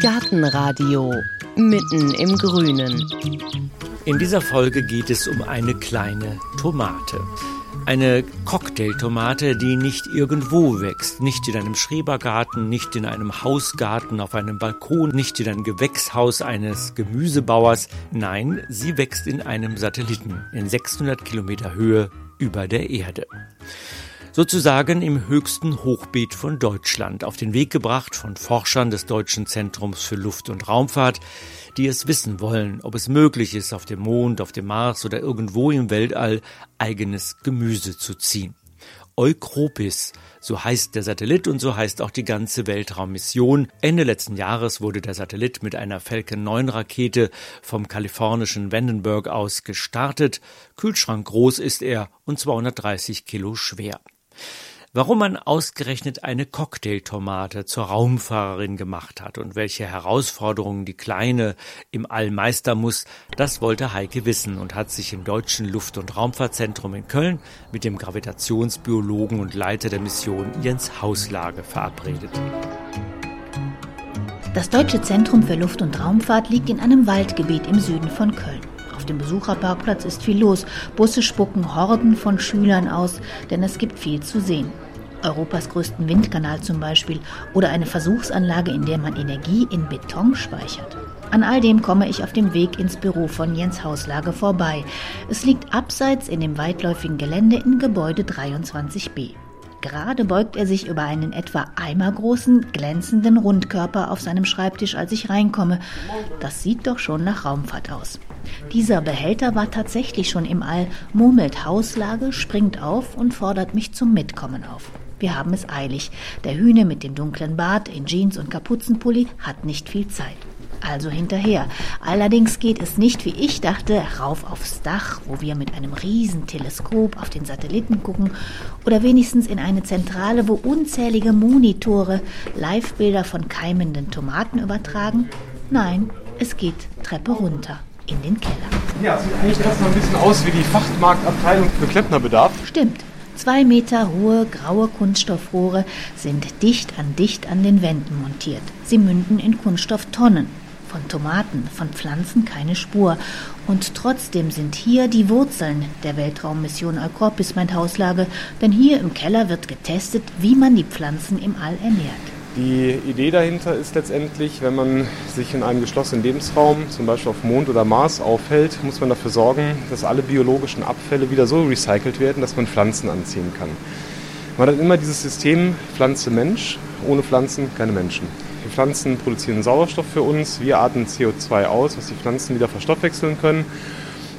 Gartenradio mitten im Grünen. In dieser Folge geht es um eine kleine Tomate. Eine Cocktailtomate, die nicht irgendwo wächst, nicht in einem Schrebergarten, nicht in einem Hausgarten, auf einem Balkon, nicht in einem Gewächshaus eines Gemüsebauers. Nein, sie wächst in einem Satelliten in 600 Kilometer Höhe über der Erde sozusagen im höchsten Hochbeet von Deutschland, auf den Weg gebracht von Forschern des Deutschen Zentrums für Luft- und Raumfahrt, die es wissen wollen, ob es möglich ist, auf dem Mond, auf dem Mars oder irgendwo im Weltall eigenes Gemüse zu ziehen. Eukropis, so heißt der Satellit und so heißt auch die ganze Weltraummission. Ende letzten Jahres wurde der Satellit mit einer Falcon 9 Rakete vom kalifornischen Vandenberg aus gestartet. Kühlschrank groß ist er und 230 Kilo schwer. Warum man ausgerechnet eine Cocktailtomate zur Raumfahrerin gemacht hat und welche Herausforderungen die Kleine im All meistern muss, das wollte Heike wissen und hat sich im Deutschen Luft- und Raumfahrtzentrum in Köln mit dem Gravitationsbiologen und Leiter der Mission Jens Hauslage verabredet. Das Deutsche Zentrum für Luft- und Raumfahrt liegt in einem Waldgebiet im Süden von Köln. Auf dem Besucherparkplatz ist viel los. Busse spucken Horden von Schülern aus, denn es gibt viel zu sehen. Europas größten Windkanal zum Beispiel oder eine Versuchsanlage, in der man Energie in Beton speichert. An all dem komme ich auf dem Weg ins Büro von Jens Hauslage vorbei. Es liegt abseits in dem weitläufigen Gelände in Gebäude 23b. Gerade beugt er sich über einen etwa eimergroßen, glänzenden Rundkörper auf seinem Schreibtisch, als ich reinkomme. Das sieht doch schon nach Raumfahrt aus. Dieser Behälter war tatsächlich schon im All, murmelt Hauslage, springt auf und fordert mich zum Mitkommen auf. Wir haben es eilig. Der Hühne mit dem dunklen Bart in Jeans und Kapuzenpulli hat nicht viel Zeit also hinterher. Allerdings geht es nicht, wie ich dachte, rauf aufs Dach, wo wir mit einem riesen Teleskop auf den Satelliten gucken, oder wenigstens in eine Zentrale, wo unzählige Monitore Livebilder von keimenden Tomaten übertragen. Nein, es geht Treppe runter in den Keller. Ja, sieht eigentlich erstmal ein bisschen aus wie die Fachmarktabteilung für Klempnerbedarf. Stimmt. Zwei Meter hohe graue Kunststoffrohre sind dicht an dicht an den Wänden montiert. Sie münden in Kunststofftonnen. Von Tomaten, von Pflanzen keine Spur. Und trotzdem sind hier die Wurzeln der Weltraummission Alcorpis mein Hauslage, denn hier im Keller wird getestet, wie man die Pflanzen im All ernährt. Die Idee dahinter ist letztendlich, wenn man sich in einem geschlossenen Lebensraum, zum Beispiel auf Mond oder Mars, aufhält, muss man dafür sorgen, dass alle biologischen Abfälle wieder so recycelt werden, dass man Pflanzen anziehen kann. Man hat immer dieses System Pflanze-Mensch, ohne Pflanzen keine Menschen. Pflanzen produzieren Sauerstoff für uns, wir atmen CO2 aus, was die Pflanzen wieder verstoffwechseln können.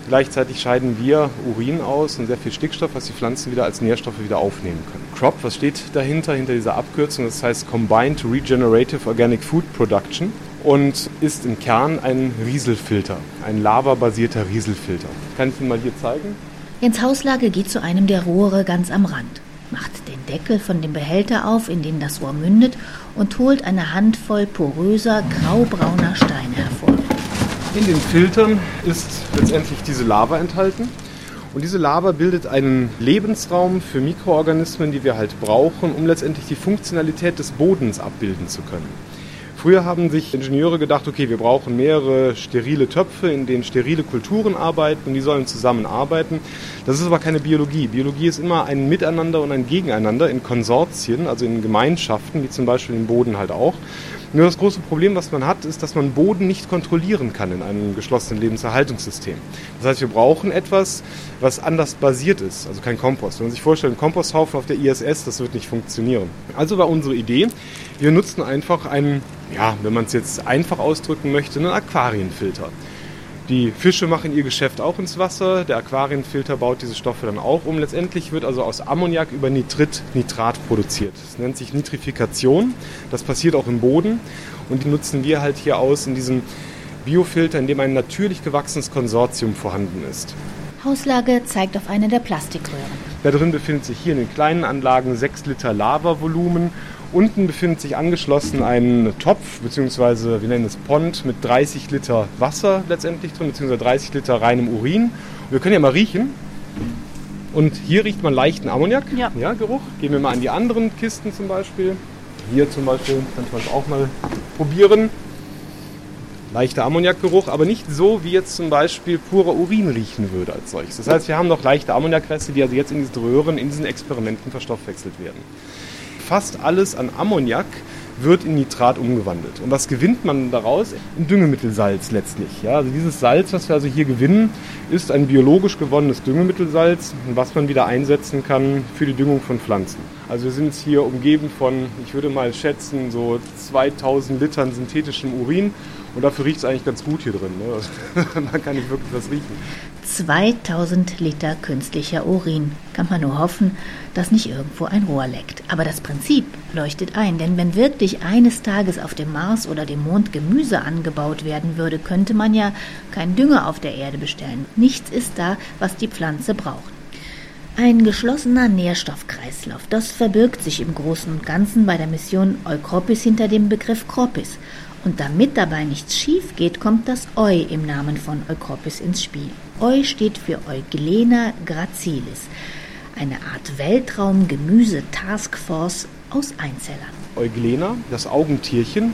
Gleichzeitig scheiden wir Urin aus und sehr viel Stickstoff, was die Pflanzen wieder als Nährstoffe wieder aufnehmen können. CROP, was steht dahinter, hinter dieser Abkürzung? Das heißt Combined Regenerative Organic Food Production und ist im Kern ein Rieselfilter, ein lavabasierter Rieselfilter. Kann ich Ihnen mal hier zeigen? Jens Hauslage geht zu einem der Rohre ganz am Rand macht den Deckel von dem Behälter auf, in den das Rohr mündet, und holt eine Handvoll poröser, graubrauner Steine hervor. In den Filtern ist letztendlich diese Lava enthalten. Und diese Lava bildet einen Lebensraum für Mikroorganismen, die wir halt brauchen, um letztendlich die Funktionalität des Bodens abbilden zu können. Früher haben sich Ingenieure gedacht, okay, wir brauchen mehrere sterile Töpfe, in denen sterile Kulturen arbeiten und die sollen zusammenarbeiten. Das ist aber keine Biologie. Biologie ist immer ein Miteinander und ein Gegeneinander in Konsortien, also in Gemeinschaften, wie zum Beispiel im Boden halt auch. Nur das große Problem, was man hat, ist, dass man Boden nicht kontrollieren kann in einem geschlossenen Lebenserhaltungssystem. Das heißt, wir brauchen etwas, was anders basiert ist, also kein Kompost. Wenn man sich vorstellt, ein Komposthaufen auf der ISS, das wird nicht funktionieren. Also war unsere Idee, wir nutzen einfach einen, ja, wenn man es jetzt einfach ausdrücken möchte, einen Aquarienfilter. Die Fische machen ihr Geschäft auch ins Wasser, der Aquarienfilter baut diese Stoffe dann auch um. Letztendlich wird also aus Ammoniak über Nitrit Nitrat produziert. Das nennt sich Nitrifikation. Das passiert auch im Boden und die nutzen wir halt hier aus in diesem Biofilter, in dem ein natürlich gewachsenes Konsortium vorhanden ist. Hauslage zeigt auf eine der Plastikröhren. Da drin befindet sich hier in den kleinen Anlagen 6 Liter Lavavolumen Unten befindet sich angeschlossen ein Topf, beziehungsweise wir nennen es Pond, mit 30 Liter Wasser letztendlich drin, beziehungsweise 30 Liter reinem Urin. Wir können ja mal riechen. Und hier riecht man leichten Ammoniak, ja. ja, Geruch. Gehen wir mal an die anderen Kisten zum Beispiel. Hier zum Beispiel könnte man es auch mal probieren. Leichter Ammoniakgeruch, aber nicht so, wie jetzt zum Beispiel purer Urin riechen würde als solches. Das heißt, wir haben noch leichte Ammoniakreste, die also jetzt in diesen Röhren, in diesen Experimenten verstoffwechselt werden. Fast alles an Ammoniak wird in Nitrat umgewandelt. Und was gewinnt man daraus? Ein Düngemittelsalz letztlich. Ja, also dieses Salz, was wir also hier gewinnen, ist ein biologisch gewonnenes Düngemittelsalz, was man wieder einsetzen kann für die Düngung von Pflanzen. Also wir sind jetzt hier umgeben von, ich würde mal schätzen, so 2000 Litern synthetischem Urin. Und dafür riecht es eigentlich ganz gut hier drin. Ne? man kann nicht wirklich was riechen. 2000 Liter künstlicher Urin. Kann man nur hoffen, dass nicht irgendwo ein Rohr leckt. Aber das Prinzip leuchtet ein, denn wenn wirklich eines Tages auf dem Mars oder dem Mond Gemüse angebaut werden würde, könnte man ja keinen Dünger auf der Erde bestellen. Nichts ist da, was die Pflanze braucht. Ein geschlossener Nährstoffkreislauf, das verbirgt sich im Großen und Ganzen bei der Mission Eukropis hinter dem Begriff Kropis. Und damit dabei nichts schief geht, kommt das Eu im Namen von Eukropis ins Spiel. Eu steht für Euglena gracilis, eine Art Weltraum-Gemüse-Taskforce aus Einzellern. Euglena, das Augentierchen.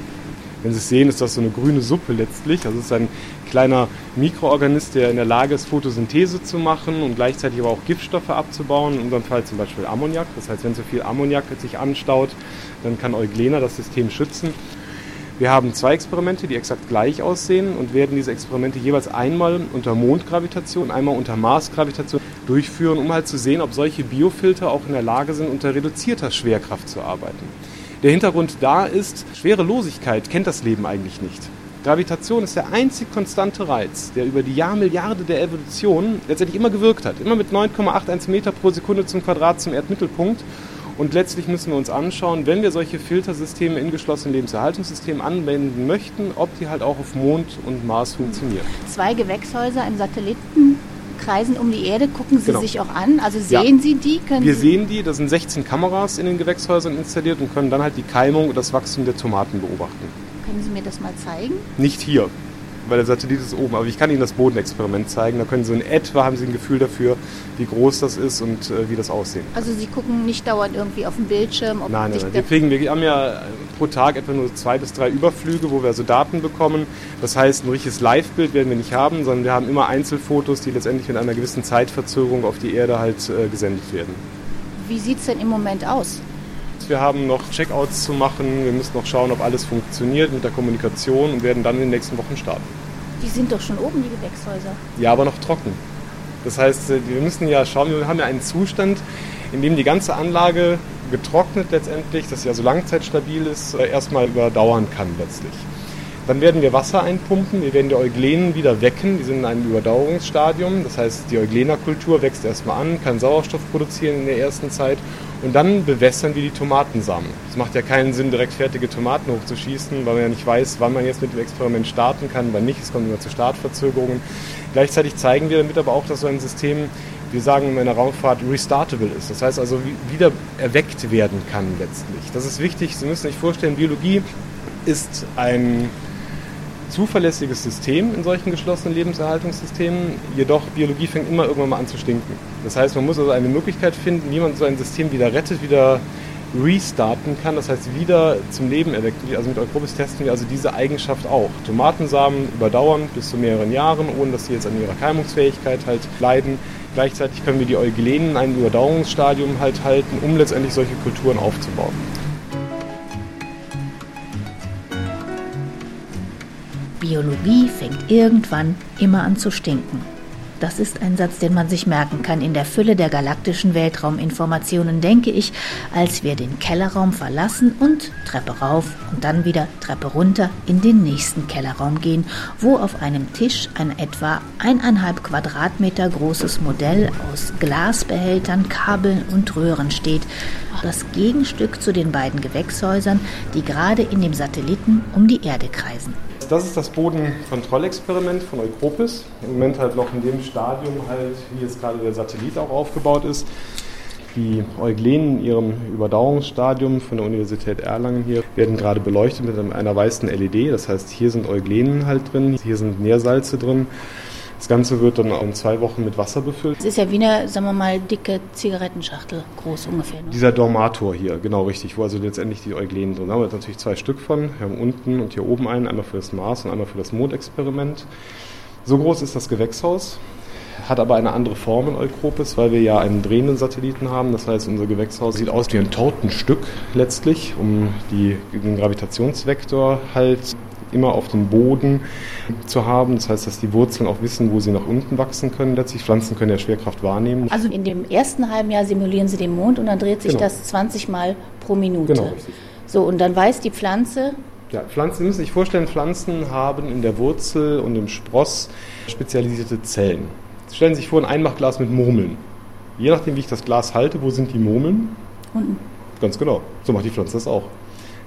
Wenn Sie es sehen, ist das so eine grüne Suppe letztlich. Also es ist ein kleiner Mikroorganismus, der in der Lage ist, Photosynthese zu machen und gleichzeitig aber auch Giftstoffe abzubauen. In unserem Fall zum Beispiel Ammoniak. Das heißt, wenn so viel Ammoniak sich anstaut, dann kann Euglena das System schützen. Wir haben zwei Experimente, die exakt gleich aussehen und werden diese Experimente jeweils einmal unter Mondgravitation, einmal unter Marsgravitation durchführen, um halt zu sehen, ob solche Biofilter auch in der Lage sind, unter reduzierter Schwerkraft zu arbeiten. Der Hintergrund da ist, Schwerelosigkeit kennt das Leben eigentlich nicht. Gravitation ist der einzig konstante Reiz, der über die Jahrmilliarde der Evolution letztendlich immer gewirkt hat. Immer mit 9,81 Meter pro Sekunde zum Quadrat zum Erdmittelpunkt und letztlich müssen wir uns anschauen, wenn wir solche Filtersysteme in geschlossenen Lebenserhaltungssystemen anwenden möchten, ob die halt auch auf Mond und Mars funktionieren. Zwei Gewächshäuser im Satelliten kreisen um die Erde, gucken Sie genau. sich auch an. Also sehen ja. Sie die? Können wir sehen die, da sind 16 Kameras in den Gewächshäusern installiert und können dann halt die Keimung und das Wachstum der Tomaten beobachten. Können Sie mir das mal zeigen? Nicht hier weil der Satellit ist oben. Aber ich kann Ihnen das Bodenexperiment zeigen. Da können Sie in etwa, haben Sie ein Gefühl dafür, wie groß das ist und äh, wie das aussehen Also Sie gucken nicht dauernd irgendwie auf den Bildschirm? nein, nein, nein. Wir, kriegen, wir haben ja pro Tag etwa nur zwei bis drei Überflüge, wo wir also Daten bekommen. Das heißt, ein richtiges Live-Bild werden wir nicht haben, sondern wir haben immer Einzelfotos, die letztendlich mit einer gewissen Zeitverzögerung auf die Erde halt äh, gesendet werden. Wie sieht es denn im Moment aus? Wir haben noch Checkouts zu machen. Wir müssen noch schauen, ob alles funktioniert mit der Kommunikation und werden dann in den nächsten Wochen starten. Die sind doch schon oben, die Gewächshäuser. Ja, aber noch trocken. Das heißt, äh, wir müssen ja schauen, wir haben ja einen Zustand, in dem die ganze Anlage getrocknet letztendlich, dass sie also langzeitstabil ist, äh, erstmal überdauern kann letztlich. Dann werden wir Wasser einpumpen, wir werden die Euglenen wieder wecken, die sind in einem Überdauerungsstadium. Das heißt, die Euglenerkultur wächst erstmal an, kann Sauerstoff produzieren in der ersten Zeit und dann bewässern wir die Tomatensamen. Es macht ja keinen Sinn, direkt fertige Tomaten hochzuschießen, weil man ja nicht weiß, wann man jetzt mit dem Experiment starten kann, wann nicht. Es kommt immer zu Startverzögerungen. Gleichzeitig zeigen wir damit aber auch, dass so ein System, wir sagen in der Raumfahrt, restartable ist. Das heißt also wieder erweckt werden kann letztlich. Das ist wichtig. Sie müssen sich vorstellen, Biologie ist ein zuverlässiges System in solchen geschlossenen Lebenserhaltungssystemen. Jedoch Biologie fängt immer irgendwann mal an zu stinken. Das heißt, man muss also eine Möglichkeit finden, wie man so ein System wieder rettet, wieder restarten kann, das heißt wieder zum Leben erweckt. Also mit Euprobis testen wir also diese Eigenschaft auch. Tomatensamen überdauern bis zu mehreren Jahren, ohne dass sie jetzt an ihrer Keimungsfähigkeit halt leiden. Gleichzeitig können wir die Euglenen in einem Überdauerungsstadium halt halten, um letztendlich solche Kulturen aufzubauen. Biologie fängt irgendwann immer an zu stinken. Das ist ein Satz, den man sich merken kann. In der Fülle der galaktischen Weltrauminformationen denke ich, als wir den Kellerraum verlassen und Treppe rauf und dann wieder Treppe runter in den nächsten Kellerraum gehen, wo auf einem Tisch ein etwa eineinhalb Quadratmeter großes Modell aus Glasbehältern, Kabeln und Röhren steht. Das Gegenstück zu den beiden Gewächshäusern, die gerade in dem Satelliten um die Erde kreisen das ist das Bodenkontrollexperiment von Eukropis. Im Moment halt noch in dem Stadium halt, wie jetzt gerade der Satellit auch aufgebaut ist. Die Euglenen in ihrem Überdauerungsstadium von der Universität Erlangen hier werden gerade beleuchtet mit einer weißen LED. Das heißt, hier sind Euglenen halt drin, hier sind Nährsalze drin. Das Ganze wird dann in zwei Wochen mit Wasser befüllt. Es ist ja wie eine, sagen wir mal, dicke Zigarettenschachtel groß ungefähr. Ne? Dieser Dormator hier, genau richtig, wo also letztendlich die Euglenen drin haben. Wir haben natürlich zwei Stück von. Wir haben unten und hier oben einen, einmal für das Mars und einmal für das Mondexperiment. So groß ist das Gewächshaus hat aber eine andere Form in Eukropis, weil wir ja einen drehenden Satelliten haben. Das heißt, unser Gewächshaus sieht aus wie ein Tortenstück letztlich, um die, den Gravitationsvektor halt immer auf dem Boden zu haben. Das heißt, dass die Wurzeln auch wissen, wo sie nach unten wachsen können. Letztlich Pflanzen können ja Schwerkraft wahrnehmen. Also in dem ersten halben Jahr simulieren sie den Mond und dann dreht sich genau. das 20 Mal pro Minute. Genau, richtig. So, und dann weiß die Pflanze, ja, Pflanzen, Sie müssen sich vorstellen, Pflanzen haben in der Wurzel und im Spross spezialisierte Zellen. Stellen Sie sich vor, ein Einmachglas mit Murmeln. Je nachdem, wie ich das Glas halte, wo sind die Murmeln? Unten. Ganz genau. So macht die Pflanze das auch.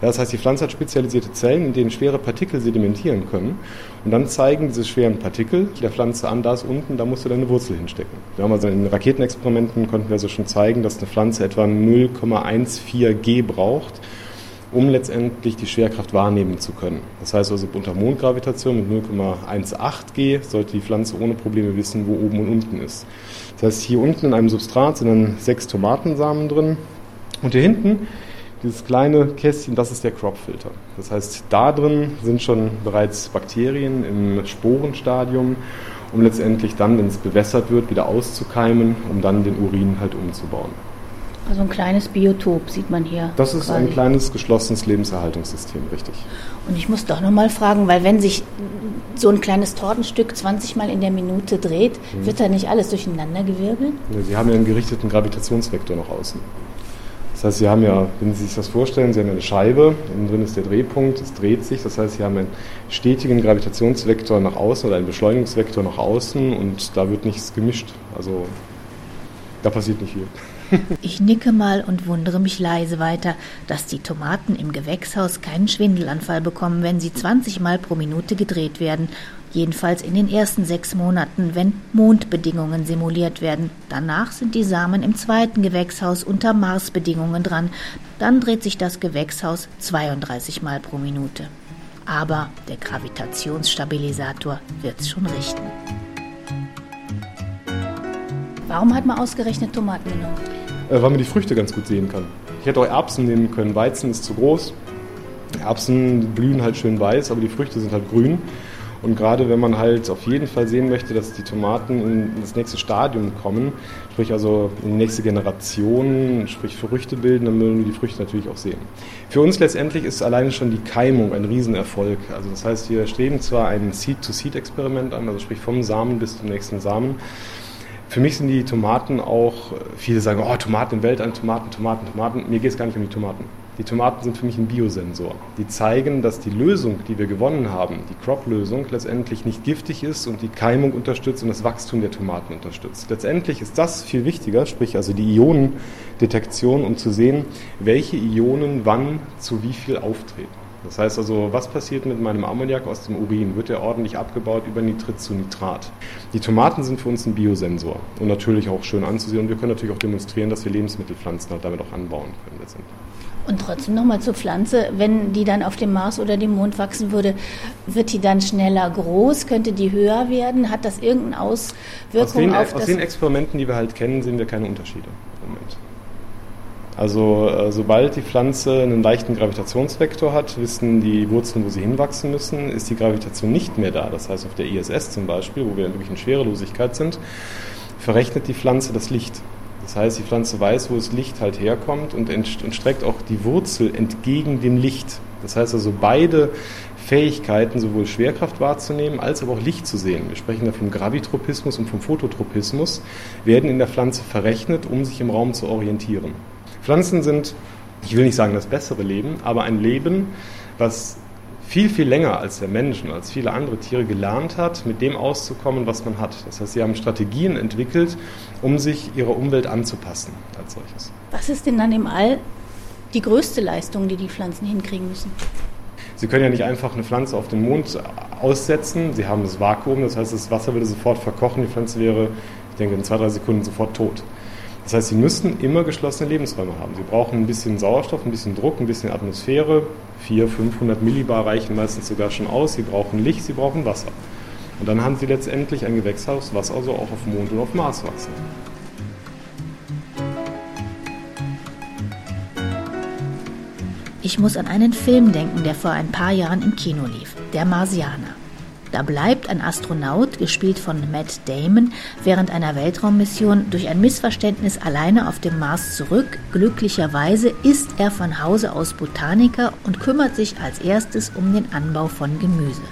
Ja, das heißt, die Pflanze hat spezialisierte Zellen, in denen schwere Partikel sedimentieren können. Und dann zeigen diese schweren Partikel der Pflanze an, da ist unten, da musst du deine Wurzel hinstecken. Wir haben also in Raketenexperimenten konnten wir also schon zeigen, dass eine Pflanze etwa 0,14 G braucht, um letztendlich die Schwerkraft wahrnehmen zu können. Das heißt also unter Mondgravitation mit 0,18 G sollte die Pflanze ohne Probleme wissen, wo oben und unten ist. Das heißt, hier unten in einem Substrat sind dann sechs Tomatensamen drin und hier hinten dieses kleine Kästchen, das ist der Cropfilter. Das heißt, da drin sind schon bereits Bakterien im Sporenstadium, um letztendlich dann, wenn es bewässert wird, wieder auszukeimen, um dann den Urin halt umzubauen. Also ein kleines Biotop sieht man hier. Das ist quasi. ein kleines geschlossenes Lebenserhaltungssystem, richtig. Und ich muss doch nochmal fragen, weil wenn sich so ein kleines Tortenstück 20 Mal in der Minute dreht, mhm. wird da nicht alles durcheinandergewirbelt? Ja, Sie haben ja einen gerichteten Gravitationsvektor nach außen. Das heißt, Sie haben ja, wenn Sie sich das vorstellen, Sie haben eine Scheibe, innen drin ist der Drehpunkt, es dreht sich. Das heißt, Sie haben einen stetigen Gravitationsvektor nach außen oder einen Beschleunigungsvektor nach außen und da wird nichts gemischt. Also da passiert nicht viel. Ich nicke mal und wundere mich leise weiter, dass die Tomaten im Gewächshaus keinen Schwindelanfall bekommen, wenn sie 20 Mal pro Minute gedreht werden. Jedenfalls in den ersten sechs Monaten, wenn Mondbedingungen simuliert werden. Danach sind die Samen im zweiten Gewächshaus unter Marsbedingungen dran. Dann dreht sich das Gewächshaus 32 Mal pro Minute. Aber der Gravitationsstabilisator wird's schon richten. Warum hat man ausgerechnet Tomaten genommen? Äh, weil man die Früchte ganz gut sehen kann. Ich hätte auch Erbsen nehmen können. Weizen ist zu groß. Erbsen blühen halt schön weiß, aber die Früchte sind halt grün. Und gerade wenn man halt auf jeden Fall sehen möchte, dass die Tomaten in das nächste Stadium kommen, sprich also in die nächste Generation, sprich Früchte bilden, dann würden wir die Früchte natürlich auch sehen. Für uns letztendlich ist alleine schon die Keimung ein Riesenerfolg. Also das heißt, wir streben zwar ein Seed-to-Seed-Experiment an, also sprich vom Samen bis zum nächsten Samen. Für mich sind die Tomaten auch, viele sagen, oh, Tomaten im Weltall, Tomaten, Tomaten, Tomaten. Mir geht es gar nicht um die Tomaten. Die Tomaten sind für mich ein Biosensor. Die zeigen, dass die Lösung, die wir gewonnen haben, die Crop-Lösung, letztendlich nicht giftig ist und die Keimung unterstützt und das Wachstum der Tomaten unterstützt. Letztendlich ist das viel wichtiger, sprich also die Ionendetektion, um zu sehen, welche Ionen wann zu wie viel auftreten. Das heißt also, was passiert mit meinem Ammoniak aus dem Urin? Wird er ordentlich abgebaut über Nitrit zu Nitrat? Die Tomaten sind für uns ein Biosensor und natürlich auch schön anzusehen. Und wir können natürlich auch demonstrieren, dass wir Lebensmittelpflanzen halt damit auch anbauen können letztendlich. Und trotzdem nochmal zur Pflanze, wenn die dann auf dem Mars oder dem Mond wachsen würde, wird die dann schneller groß? Könnte die höher werden? Hat das irgendeine Auswirkung aus den, auf aus das? Aus den Experimenten, die wir halt kennen, sehen wir keine Unterschiede im Moment. Also äh, sobald die Pflanze einen leichten Gravitationsvektor hat, wissen die Wurzeln, wo sie hinwachsen müssen, ist die Gravitation nicht mehr da. Das heißt auf der ISS zum Beispiel, wo wir wirklich in Schwerelosigkeit sind, verrechnet die Pflanze das Licht. Das heißt, die Pflanze weiß, wo das Licht halt herkommt und, und streckt auch die Wurzel entgegen dem Licht. Das heißt also, beide Fähigkeiten, sowohl Schwerkraft wahrzunehmen, als aber auch Licht zu sehen. Wir sprechen da vom Gravitropismus und vom Phototropismus, werden in der Pflanze verrechnet, um sich im Raum zu orientieren. Pflanzen sind, ich will nicht sagen das bessere Leben, aber ein Leben, was viel, viel länger als der Mensch und als viele andere Tiere gelernt hat, mit dem auszukommen, was man hat. Das heißt, sie haben Strategien entwickelt, um sich ihrer Umwelt anzupassen als solches. Was ist denn dann im All die größte Leistung, die die Pflanzen hinkriegen müssen? Sie können ja nicht einfach eine Pflanze auf den Mond aussetzen. Sie haben das Vakuum, das heißt, das Wasser würde sofort verkochen, die Pflanze wäre, ich denke, in zwei, drei Sekunden sofort tot. Das heißt, sie müssen immer geschlossene Lebensräume haben. Sie brauchen ein bisschen Sauerstoff, ein bisschen Druck, ein bisschen Atmosphäre. 400, 500 Millibar reichen meistens sogar schon aus. Sie brauchen Licht, sie brauchen Wasser. Und dann haben Sie letztendlich ein Gewächshaus, was also auch auf Mond und auf Mars wachsen. Ich muss an einen Film denken, der vor ein paar Jahren im Kino lief, Der Marsianer. Da bleibt ein Astronaut, gespielt von Matt Damon, während einer Weltraummission durch ein Missverständnis alleine auf dem Mars zurück. Glücklicherweise ist er von Hause aus Botaniker und kümmert sich als erstes um den Anbau von Gemüse.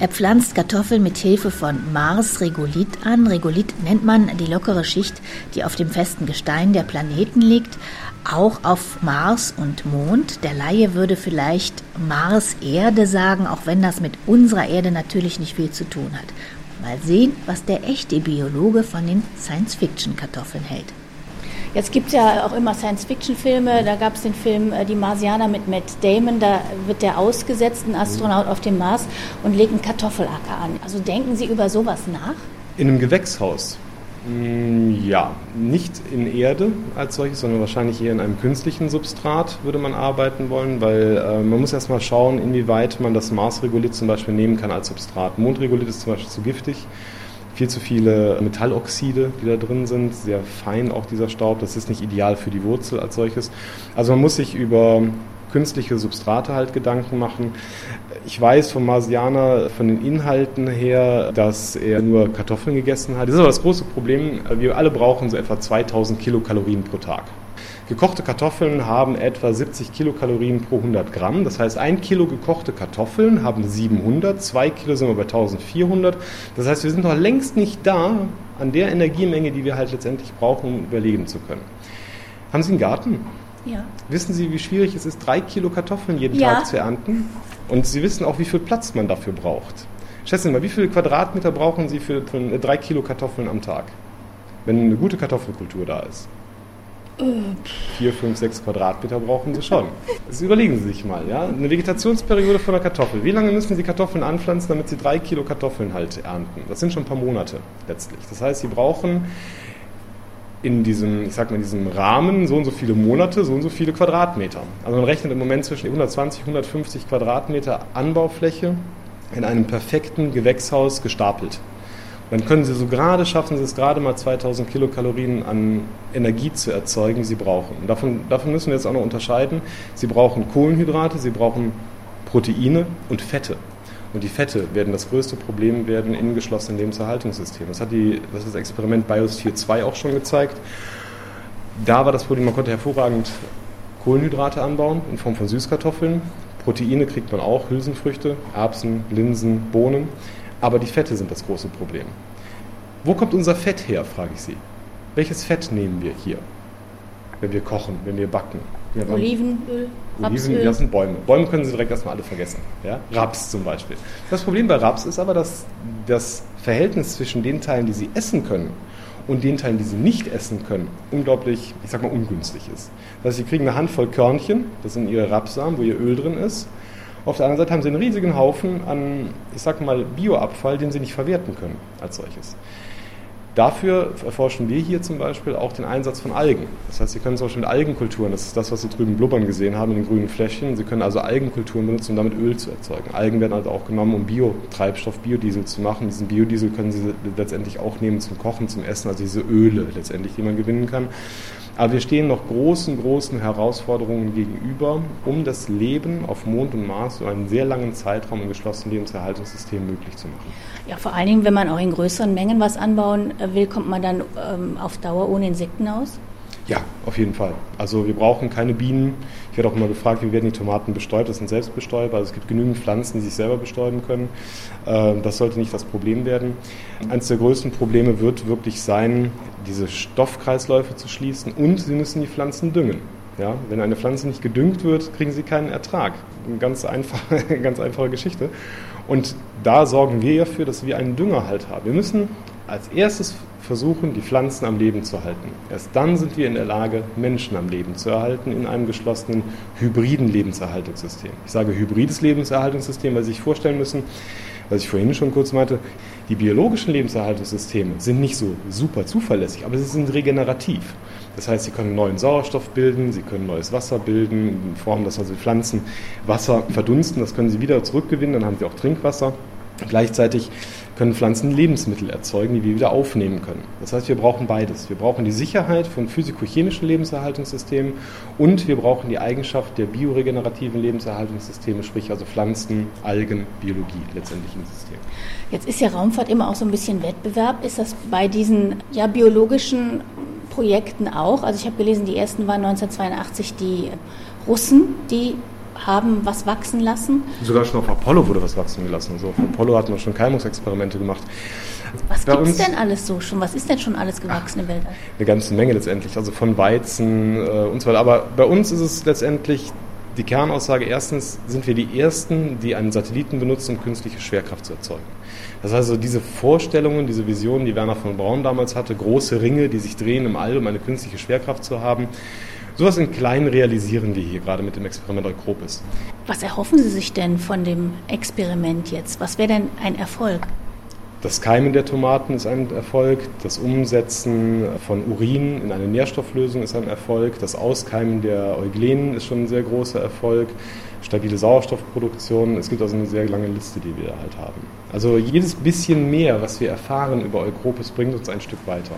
Er pflanzt Kartoffeln mit Hilfe von Mars-Regolith an. Regolith nennt man die lockere Schicht, die auf dem festen Gestein der Planeten liegt auch auf Mars und Mond. Der Laie würde vielleicht Mars-Erde sagen, auch wenn das mit unserer Erde natürlich nicht viel zu tun hat. Mal sehen, was der echte Biologe von den Science-Fiction-Kartoffeln hält. Jetzt gibt es ja auch immer Science-Fiction-Filme. Da gab es den Film äh, Die Marsianer mit Matt Damon. Da wird der ausgesetzt, ein Astronaut auf dem Mars, und legt einen Kartoffelacker an. Also denken Sie über sowas nach? In einem Gewächshaus ja, nicht in Erde als solches, sondern wahrscheinlich eher in einem künstlichen Substrat würde man arbeiten wollen, weil äh, man muss erstmal schauen, inwieweit man das Marsregolith zum Beispiel nehmen kann als Substrat. Mondregolith ist zum Beispiel zu giftig, viel zu viele Metalloxide, die da drin sind, sehr fein auch dieser Staub, das ist nicht ideal für die Wurzel als solches. Also man muss sich über künstliche Substrate halt Gedanken machen. Ich weiß vom Marsianer, von den Inhalten her, dass er nur Kartoffeln gegessen hat. Das ist aber das große Problem. Wir alle brauchen so etwa 2000 Kilokalorien pro Tag. Gekochte Kartoffeln haben etwa 70 Kilokalorien pro 100 Gramm. Das heißt, ein Kilo gekochte Kartoffeln haben 700, zwei Kilo sind wir bei 1400. Das heißt, wir sind noch längst nicht da an der Energiemenge, die wir halt letztendlich brauchen, um überleben zu können. Haben Sie einen Garten? Ja. Wissen Sie, wie schwierig es ist, drei Kilo Kartoffeln jeden Ja. Tag zu ernten? Und Sie wissen auch, wie viel Platz man dafür braucht. Schätzen Sie mal, wie viele Quadratmeter brauchen Sie für, für drei Kilo Kartoffeln am Tag? Wenn eine gute Kartoffelkultur da ist. Vier, fünf, sechs Quadratmeter brauchen Sie schon. Das überlegen Sie sich mal, ja? Eine Vegetationsperiode von einer Kartoffel. Wie lange müssen Sie Kartoffeln anpflanzen, damit Sie drei Kilo Kartoffeln halt ernten? Das sind schon ein paar Monate letztlich. Das heißt, Sie brauchen in diesem, ich sag mal, in diesem Rahmen so und so viele Monate, so und so viele Quadratmeter. Also man rechnet im Moment zwischen 120, 150 Quadratmeter Anbaufläche in einem perfekten Gewächshaus gestapelt. Und dann können Sie so gerade, schaffen Sie es gerade mal 2000 Kilokalorien an Energie zu erzeugen, die Sie brauchen. Und davon, davon müssen wir jetzt auch noch unterscheiden. Sie brauchen Kohlenhydrate, Sie brauchen Proteine und Fette. Und die Fette werden das größte Problem werden in geschlossenen Lebenserhaltungssystemen. Das hat, die, das, hat das Experiment Biosphere 2 auch schon gezeigt. Da war das Problem, man konnte hervorragend Kohlenhydrate anbauen in Form von Süßkartoffeln. Proteine kriegt man auch, Hülsenfrüchte, Erbsen, Linsen, Bohnen. Aber die Fette sind das große Problem. Wo kommt unser Fett her, frage ich Sie. Welches Fett nehmen wir hier, wenn wir kochen, wenn wir backen? Ja, Olivenöl, Oliven, Rapsöl. das sind Bäume. Bäume können Sie direkt erstmal alle vergessen. Ja? Raps zum Beispiel. Das Problem bei Raps ist aber, dass das Verhältnis zwischen den Teilen, die Sie essen können, und den Teilen, die Sie nicht essen können, unglaublich, ich sag mal, ungünstig ist. Das heißt, Sie kriegen eine Handvoll Körnchen, das sind Ihre Rapsamen, wo Ihr Öl drin ist. Auf der anderen Seite haben Sie einen riesigen Haufen an, ich sag mal, Bioabfall, den Sie nicht verwerten können als solches. Dafür erforschen wir hier zum Beispiel auch den Einsatz von Algen. Das heißt, Sie können zum Beispiel mit Algenkulturen, das ist das, was Sie drüben blubbern gesehen haben in den grünen Fläschchen, Sie können also Algenkulturen benutzen, um damit Öl zu erzeugen. Algen werden also auch genommen, um Biotreibstoff, Biodiesel zu machen. Diesen Biodiesel können Sie letztendlich auch nehmen zum Kochen, zum Essen, also diese Öle letztendlich, die man gewinnen kann. Aber wir stehen noch großen, großen Herausforderungen gegenüber, um das Leben auf Mond und Mars über einen sehr langen Zeitraum im geschlossenen Lebenserhaltungssystem möglich zu machen. Ja, vor allen Dingen, wenn man auch in größeren Mengen was anbauen äh, will, kommt man dann ähm, auf Dauer ohne Insekten aus. Ja, auf jeden Fall. Also wir brauchen keine Bienen. Ich werde auch immer gefragt, wie werden die Tomaten bestäubt? Das sind Selbstbestäuber. Also es gibt genügend Pflanzen, die sich selber bestäuben können. Äh, Das sollte nicht das Problem werden. Eines der größten Probleme wird wirklich sein, diese Stoffkreisläufe zu schließen und Sie müssen die Pflanzen düngen. Ja, wenn eine Pflanze nicht gedüngt wird, kriegen Sie keinen Ertrag. Eine ganz einfache, ganz einfache Geschichte. Und da sorgen wir dafür, dass wir einen Dünger halt haben. Wir müssen als erstes versuchen, die Pflanzen am Leben zu halten. Erst dann sind wir in der Lage, Menschen am Leben zu erhalten in einem geschlossenen, hybriden Lebenserhaltungssystem. Ich sage hybrides Lebenserhaltungssystem, weil Sie sich vorstellen müssen, was ich vorhin schon kurz meinte, die biologischen Lebenserhaltungssysteme sind nicht so super zuverlässig, aber sie sind regenerativ. Das heißt, sie können neuen Sauerstoff bilden, sie können neues Wasser bilden, in Form, dass also Pflanzen Wasser verdunsten, das können sie wieder zurückgewinnen, dann haben sie auch Trinkwasser. Gleichzeitig können Pflanzen Lebensmittel erzeugen, die wir wieder aufnehmen können. Das heißt, wir brauchen beides. Wir brauchen die Sicherheit von physikochemischen Lebenserhaltungssystemen und wir brauchen die Eigenschaft der bioregenerativen Lebenserhaltungssysteme, sprich also Pflanzen, Algen, Biologie letztendlich im System. Jetzt ist ja Raumfahrt immer auch so ein bisschen Wettbewerb. Ist das bei diesen ja, biologischen Projekten auch? Also ich habe gelesen, die ersten waren 1982 die Russen, die haben was wachsen lassen. Sogar schon auf Apollo wurde was wachsen gelassen. Also auf Apollo hatten wir schon Keimungsexperimente gemacht. Was gibt es denn alles so schon? Was ist denn schon alles gewachsen im Weltall? Eine ganze Menge letztendlich, also von Weizen äh, und so weiter. Aber bei uns ist es letztendlich die Kernaussage, erstens sind wir die Ersten, die einen Satelliten benutzen, um künstliche Schwerkraft zu erzeugen. Das heißt also, diese Vorstellungen, diese Visionen, die Werner von Braun damals hatte, große Ringe, die sich drehen im All, um eine künstliche Schwerkraft zu haben, Sowas in klein realisieren wir hier gerade mit dem Experiment Eukropis. Was erhoffen Sie sich denn von dem Experiment jetzt? Was wäre denn ein Erfolg? Das Keimen der Tomaten ist ein Erfolg, das Umsetzen von Urin in eine Nährstofflösung ist ein Erfolg, das Auskeimen der Euglenen ist schon ein sehr großer Erfolg, stabile Sauerstoffproduktion, es gibt also eine sehr lange Liste, die wir halt haben. Also jedes bisschen mehr, was wir erfahren über Eukropis, bringt uns ein Stück weiter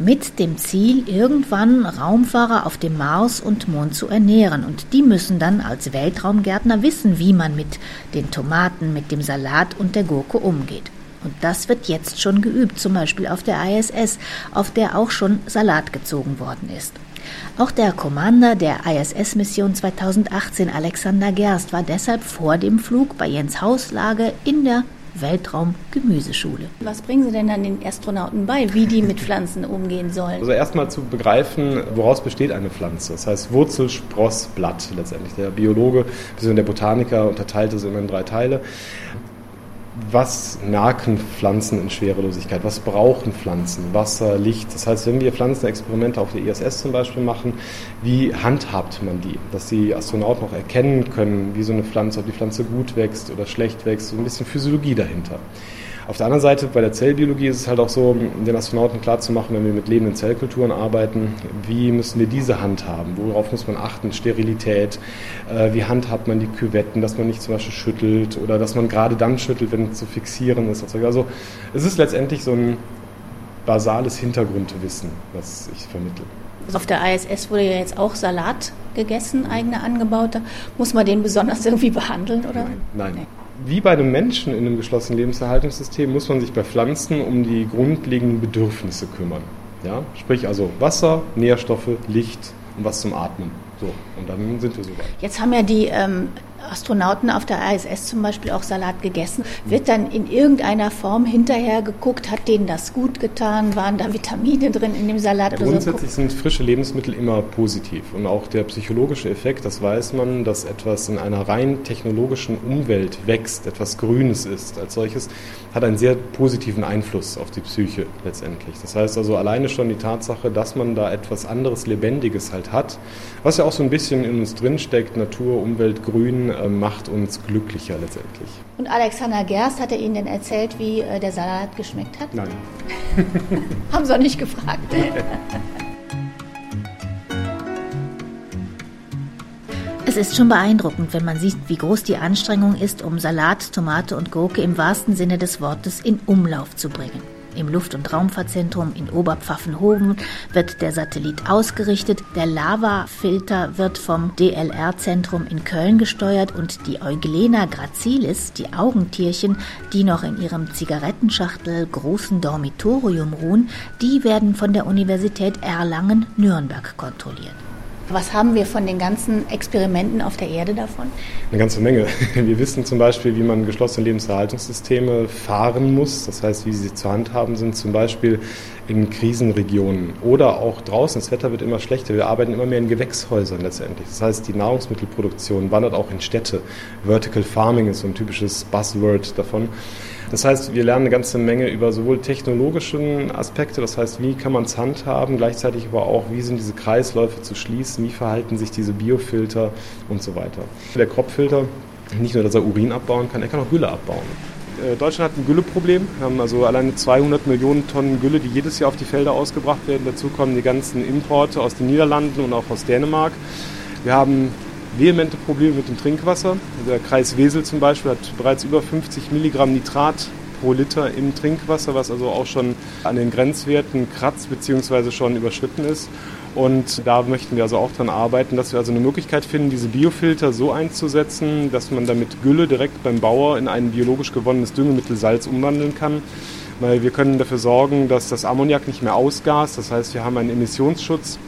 mit dem Ziel, irgendwann Raumfahrer auf dem Mars und Mond zu ernähren. Und die müssen dann als Weltraumgärtner wissen, wie man mit den Tomaten, mit dem Salat und der Gurke umgeht. Und das wird jetzt schon geübt, zum Beispiel auf der ISS, auf der auch schon Salat gezogen worden ist. Auch der Commander der ISS-Mission 2018, Alexander Gerst, war deshalb vor dem Flug bei Jens Hauslage in der Weltraum-Gemüseschule. Was bringen Sie denn dann den Astronauten bei, wie die mit Pflanzen umgehen sollen? Also erstmal zu begreifen, woraus besteht eine Pflanze. Das heißt Wurzel, Spross, Blatt letztendlich. Der Biologe bzw. der Botaniker unterteilt es immer in drei Teile was merken Pflanzen in Schwerelosigkeit? Was brauchen Pflanzen? Wasser, Licht. Das heißt, wenn wir Pflanzenexperimente auf der ISS zum Beispiel machen, wie handhabt man die? Dass die Astronauten auch erkennen können, wie so eine Pflanze, ob die Pflanze gut wächst oder schlecht wächst, so ein bisschen Physiologie dahinter. Auf der anderen Seite, bei der Zellbiologie ist es halt auch so, den Astronauten klarzumachen, wenn wir mit lebenden Zellkulturen arbeiten, wie müssen wir diese handhaben? Worauf muss man achten? Sterilität, äh, wie handhabt man die Küvetten, dass man nicht zum Beispiel schüttelt oder dass man gerade dann schüttelt, wenn es zu fixieren ist. Also es ist letztendlich so ein basales Hintergrundwissen, was ich vermittle. Also auf der ISS wurde ja jetzt auch Salat gegessen, eigener angebauter. Muss man den besonders irgendwie behandeln, oder? Nein, nein. Nee wie bei einem Menschen in einem geschlossenen Lebenserhaltungssystem muss man sich bei Pflanzen um die grundlegenden Bedürfnisse kümmern. Ja? Sprich also Wasser, Nährstoffe, Licht und was zum Atmen. So, und dann sind wir soweit. Jetzt haben ja die ähm, Astronauten auf der ISS zum Beispiel auch Salat gegessen. Wird dann in irgendeiner Form hinterher geguckt, hat denen das gut getan? Waren da Vitamine drin in dem Salat? Oder Grundsätzlich so? sind frische Lebensmittel immer positiv. Und auch der psychologische Effekt, das weiß man, dass etwas in einer rein technologischen Umwelt wächst, etwas Grünes ist als solches, hat einen sehr positiven Einfluss auf die Psyche letztendlich. Das heißt also alleine schon die Tatsache, dass man da etwas anderes Lebendiges halt hat, was ja auch so ein bisschen in uns drinsteckt, Natur, Umwelt, Grün, macht uns glücklicher letztendlich. Und Alexander Gerst, hat er Ihnen denn erzählt, wie äh, der Salat geschmeckt hat? Nein. Haben Sie auch nicht gefragt. Es ist schon beeindruckend, wenn man sieht, wie groß die Anstrengung ist, um Salat, Tomate und Gurke im wahrsten Sinne des Wortes in Umlauf zu bringen. Im Luft- und Raumfahrtzentrum in Oberpfaffenhofen wird der Satellit ausgerichtet, der Lavafilter wird vom DLR-Zentrum in Köln gesteuert und die Euglena gracilis, die Augentierchen, die noch in ihrem Zigarettenschachtel großen Dormitorium ruhen, die werden von der Universität Erlangen-Nürnberg kontrolliert. Was haben wir von den ganzen Experimenten auf der Erde davon? Eine ganze Menge. Wir wissen zum Beispiel, wie man geschlossene Lebenserhaltungssysteme fahren muss. Das heißt, wie sie zu handhaben sind, zum Beispiel in Krisenregionen oder auch draußen. Das Wetter wird immer schlechter. Wir arbeiten immer mehr in Gewächshäusern letztendlich. Das heißt, die Nahrungsmittelproduktion wandert auch in Städte. Vertical Farming ist so ein typisches Buzzword davon. Das heißt, wir lernen eine ganze Menge über sowohl technologische Aspekte, das heißt, wie kann man es handhaben, gleichzeitig aber auch, wie sind diese Kreisläufe zu schließen, wie verhalten sich diese Biofilter und so weiter. Der Kropffilter, nicht nur, dass er Urin abbauen kann, er kann auch Gülle abbauen. Äh, Deutschland hat ein Gülleproblem. Wir haben also alleine 200 Millionen Tonnen Gülle, die jedes Jahr auf die Felder ausgebracht werden. Dazu kommen die ganzen Importe aus den Niederlanden und auch aus Dänemark. Wir haben vehemente Probleme mit dem Trinkwasser. Der Kreis Wesel zum Beispiel hat bereits über 50 Milligramm Nitrat pro Liter im Trinkwasser, was also auch schon an den Grenzwerten kratzt bzw. schon überschritten ist. Und da möchten wir also auch daran arbeiten, dass wir also eine Möglichkeit finden, diese Biofilter so einzusetzen, dass man damit Gülle direkt beim Bauer in ein biologisch gewonnenes Düngemittel Salz umwandeln kann. Weil wir können dafür sorgen, dass das Ammoniak nicht mehr ausgast. Das heißt, wir haben einen Emissionsschutz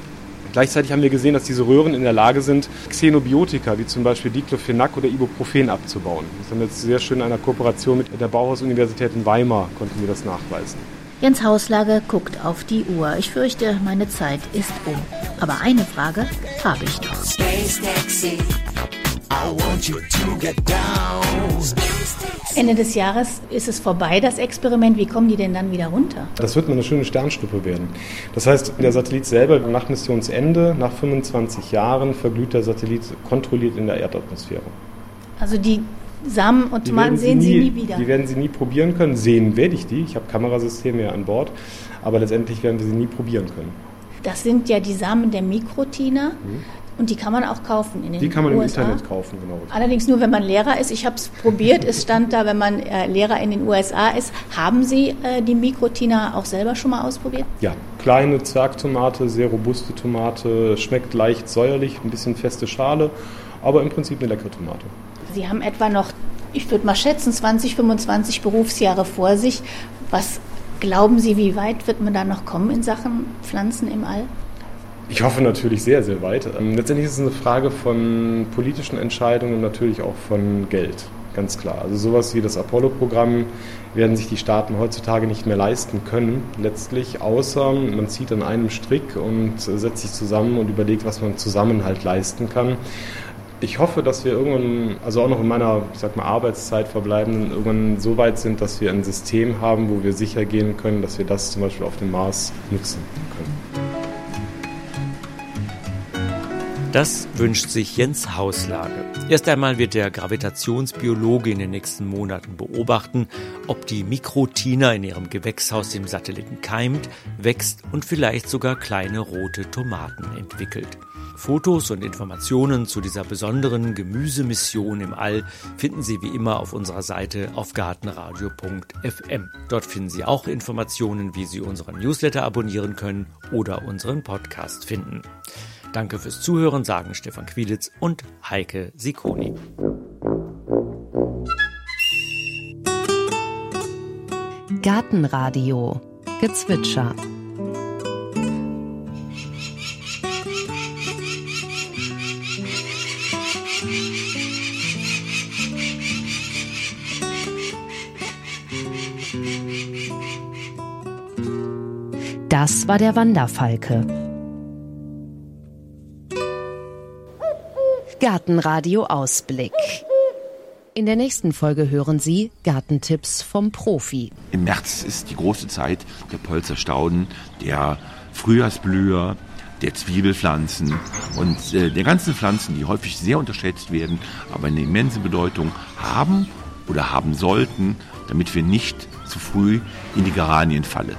Gleichzeitig haben wir gesehen, dass diese Röhren in der Lage sind, Xenobiotika wie zum Beispiel Diclofenac oder Ibuprofen abzubauen. Das haben wir jetzt sehr schön in einer Kooperation mit der Bauhaus-Universität in Weimar konnten wir das nachweisen. Jens Hauslage guckt auf die Uhr. Ich fürchte, meine Zeit ist um. Aber eine Frage habe ich noch. Ende des Jahres ist es vorbei, das Experiment. Wie kommen die denn dann wieder runter? Das wird mal eine schöne Sternschnuppe werden. Das heißt, der Satellit selber nach Missionsende, nach 25 Jahren, verglüht der Satellit kontrolliert in der Erdatmosphäre. Also die Samen und Tomaten sehen Sie nie, nie, wieder. Die werden Sie nie probieren können. Sehen werde ich die. Ich habe Kamerasysteme ja an Bord. Aber letztendlich werden wir sie nie probieren können. Das sind ja die Samen der Mikrotina. Mhm. Und die kann man auch kaufen in den Die kann man USA. im Internet kaufen, genau. Allerdings nur, wenn man Lehrer ist. Ich habe es probiert. es stand da, wenn man äh, Lehrer in den USA ist. Haben Sie äh, die Mikrotina auch selber schon mal ausprobiert? Ja, kleine Zwergtomate, sehr robuste Tomate, schmeckt leicht säuerlich, ein bisschen feste Schale, aber im Prinzip eine leckere Tomate. Sie haben etwa noch, ich würde mal schätzen, 20, 25 Berufsjahre vor sich. Was glauben Sie, wie weit wird man da noch kommen in Sachen Pflanzen im All? Ich hoffe natürlich sehr, sehr weit. Ähm, letztendlich ist es eine Frage von politischen Entscheidungen und natürlich auch von Geld, ganz klar. Also sowas wie das Apollo-Programm werden sich die Staaten heutzutage nicht mehr leisten können, letztlich, außer man zieht an einem Strick und setzt sich zusammen und überlegt, was man zusammen halt leisten kann ich hoffe, dass wir irgendwann, also auch noch in meiner, ich sag mal, Arbeitszeit verbleiben, irgendwann so weit sind, dass wir ein System haben, wo wir sicher gehen können, dass wir das zum Beispiel auf dem Mars nutzen können. Das wünscht sich Jens Hauslage. Erst einmal wird der Gravitationsbiologe in den nächsten Monaten beobachten, ob die Mikrotina in ihrem Gewächshaus im Satelliten keimt, wächst und vielleicht sogar kleine rote Tomaten entwickelt. Fotos und Informationen zu dieser besonderen Gemüsemission im All finden Sie wie immer auf unserer Seite auf gartenradio.fm. Dort finden Sie auch Informationen, wie Sie unseren Newsletter abonnieren können oder unseren Podcast finden. Danke fürs Zuhören, sagen Stefan Quilitz und Heike Sikoni. Gartenradio Gezwitscher Das war der Wanderfalke. Gartenradio Ausblick. In der nächsten Folge hören Sie Gartentipps vom Profi. Im März ist die große Zeit der Polzerstauden, der Frühjahrsblüher, der Zwiebelpflanzen und äh, der ganzen Pflanzen, die häufig sehr unterschätzt werden, aber eine immense Bedeutung haben oder haben sollten, damit wir nicht zu früh in die Geranien fallen.